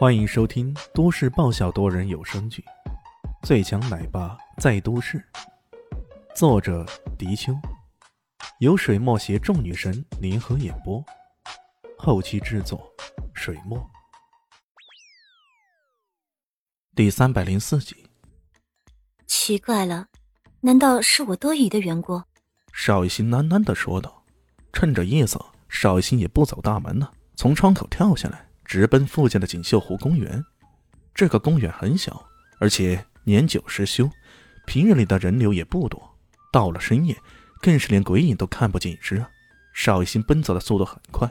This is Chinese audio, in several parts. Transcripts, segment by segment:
欢迎收听都市爆笑多人有声剧《最强奶爸在都市》，作者：迪秋，由水墨携众女神联合演播，后期制作：水墨。第三百零四集。奇怪了，难道是我多疑的缘故？邵雨欣喃喃的说道。趁着夜色，邵雨欣也不走大门了，从窗口跳下来。直奔附近的锦绣湖公园。这个公园很小，而且年久失修，平日里的人流也不多。到了深夜，更是连鬼影都看不见一只。邵雨欣奔走的速度很快，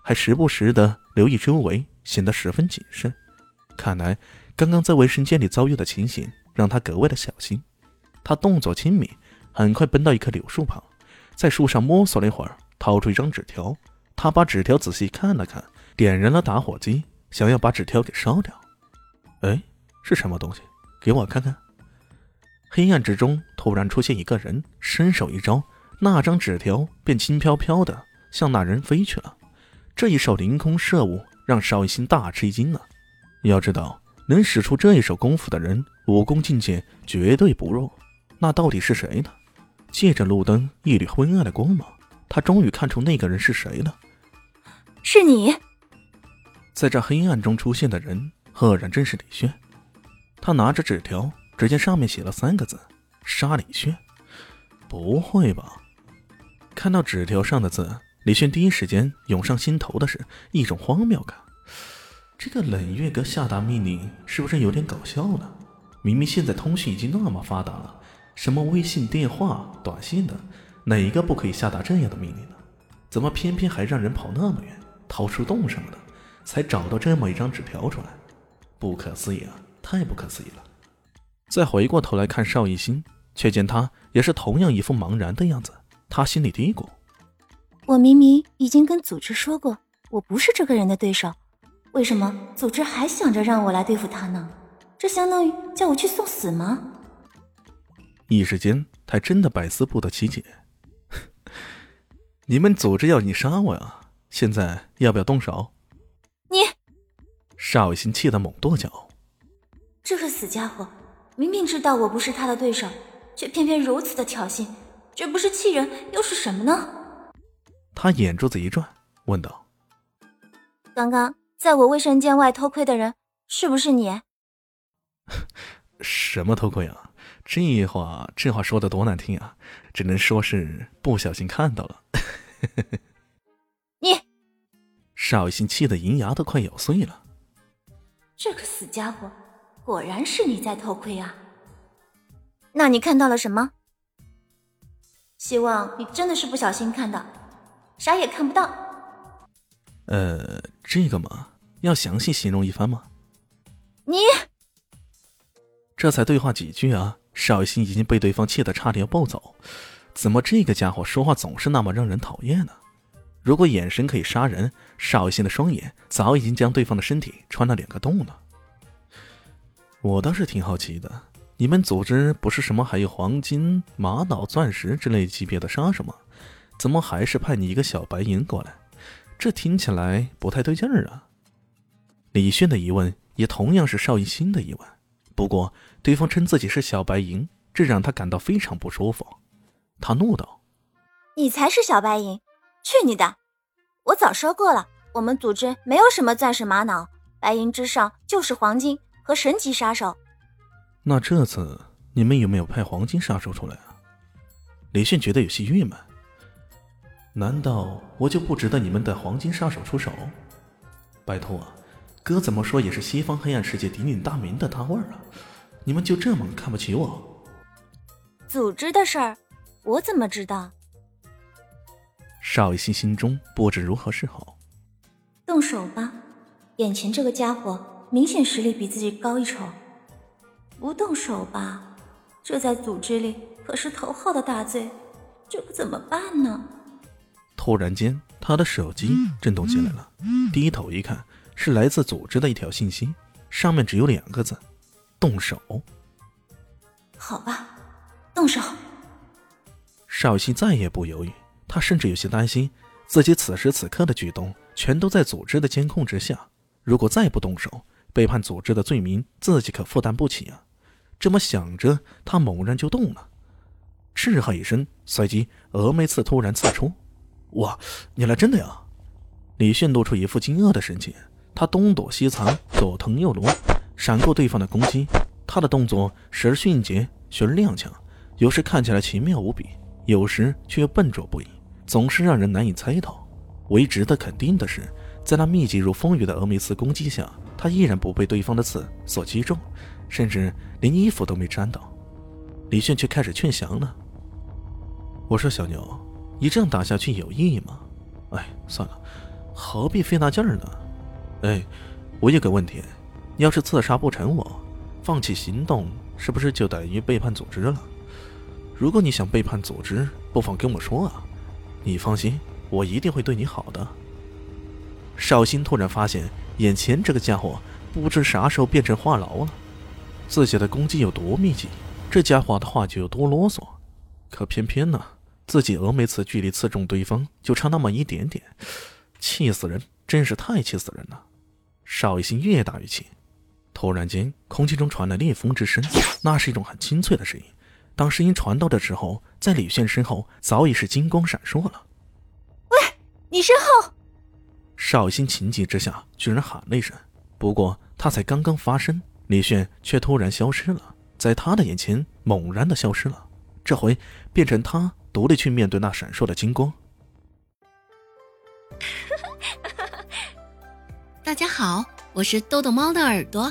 还时不时的留意周围，显得十分谨慎。看来，刚刚在卫生间里遭遇的情形让他格外的小心。他动作轻敏，很快奔到一棵柳树旁，在树上摸索了一会儿，掏出一张纸条。他把纸条仔细看了看。点燃了打火机，想要把纸条给烧掉。哎，是什么东西？给我看看。黑暗之中突然出现一个人，伸手一招，那张纸条便轻飘飘的向那人飞去了。这一手凌空射物让邵一心大吃一惊啊！要知道，能使出这一手功夫的人，武功境界绝对不弱。那到底是谁呢？借着路灯一缕昏暗的光芒，他终于看出那个人是谁了。是你。在这黑暗中出现的人，赫然正是李轩。他拿着纸条，只见上面写了三个字：“杀李轩。”不会吧？看到纸条上的字，李轩第一时间涌上心头的是一种荒谬感。这个冷月阁下达命令，是不是有点搞笑呢？明明现在通讯已经那么发达了，什么微信、电话、短信的，哪一个不可以下达这样的命令呢？怎么偏偏还让人跑那么远，逃出洞什么的？才找到这么一张纸条出来，不可思议啊！太不可思议了。再回过头来看邵艺兴，却见他也是同样一副茫然的样子。他心里嘀咕：“我明明已经跟组织说过，我不是这个人的对手，为什么组织还想着让我来对付他呢？这相当于叫我去送死吗？”一时间，他真的百思不得其解。你们组织要你杀我呀？现在要不要动手？邵雨欣气得猛跺脚：“这个死家伙，明明知道我不是他的对手，却偏偏如此的挑衅，这不是气人又是什么呢？”他眼珠子一转，问道：“刚刚在我卫生间外偷窥的人，是不是你？”“ 什么偷窥啊？这话这话说的多难听啊！只能说是不小心看到了。”你，邵雨欣气得银牙都快咬碎了。这个死家伙，果然是你在偷窥啊！那你看到了什么？希望你真的是不小心看到，啥也看不到。呃，这个嘛，要详细形容一番吗？你这才对话几句啊，邵雨欣已经被对方气得差点要暴走。怎么这个家伙说话总是那么让人讨厌呢？如果眼神可以杀人，邵心的双眼早已经将对方的身体穿了两个洞了。我倒是挺好奇的，你们组织不是什么还有黄金、玛瑙、钻石之类级别的杀手吗？怎么还是派你一个小白银过来？这听起来不太对劲儿啊！李炫的疑问也同样是邵一新的疑问，不过对方称自己是小白银，这让他感到非常不舒服。他怒道：“你才是小白银！”去你的！我早说过了，我们组织没有什么钻石、玛瑙、白银之上就是黄金和神级杀手。那这次你们有没有派黄金杀手出来啊？李迅觉得有些郁闷。难道我就不值得你们的黄金杀手出手？拜托，啊哥怎么说也是西方黑暗世界鼎鼎大名的大腕啊！你们就这么看不起我？组织的事儿，我怎么知道？邵雨欣心中不知如何是好。动手吧，眼前这个家伙明显实力比自己高一筹。不动手吧，这在组织里可是头号的大罪，这可怎么办呢？突然间，他的手机震动起来了，低头一看，是来自组织的一条信息，上面只有两个字：动手。好吧，动手。邵雨欣再也不犹豫。他甚至有些担心，自己此时此刻的举动全都在组织的监控之下。如果再不动手，背叛组织的罪名自己可负担不起啊！这么想着，他猛然就动了，斥喝一声，随即峨眉刺突然刺出。哇，你来真的呀！李迅露出一副惊愕的神情，他东躲西藏，左腾右挪，闪过对方的攻击。他的动作时而迅捷，时而踉跄，有时看起来奇妙无比，有时却又笨拙不已，总是让人难以猜透。唯一值得肯定的是，在那密集如风雨的峨眉刺攻击下，他依然不被对方的刺所击中，甚至连衣服都没沾到。李炫却开始劝降了：“我说小牛，你这样打下去有意义吗？哎，算了。”何必费那劲儿呢？哎，我有个问题，你要是刺杀不成我，放弃行动是不是就等于背叛组织了？如果你想背叛组织，不妨跟我说啊！你放心，我一定会对你好的。绍兴突然发现，眼前这个家伙不知啥时候变成话痨了。自己的攻击有多密集，这家伙的话就有多啰嗦。可偏偏呢，自己峨眉刺距离刺中对方就差那么一点点。气死人！真是太气死人了！邵一心越打越气。突然间，空气中传来烈风之声，那是一种很清脆的声音。当声音传到的时候，在李炫身后早已是金光闪烁了。喂，你身后！邵一心情急之下居然喊了一声。不过他才刚刚发声，李炫却突然消失了，在他的眼前猛然的消失了。这回变成他独立去面对那闪烁的金光。大家好，我是豆豆猫的耳朵。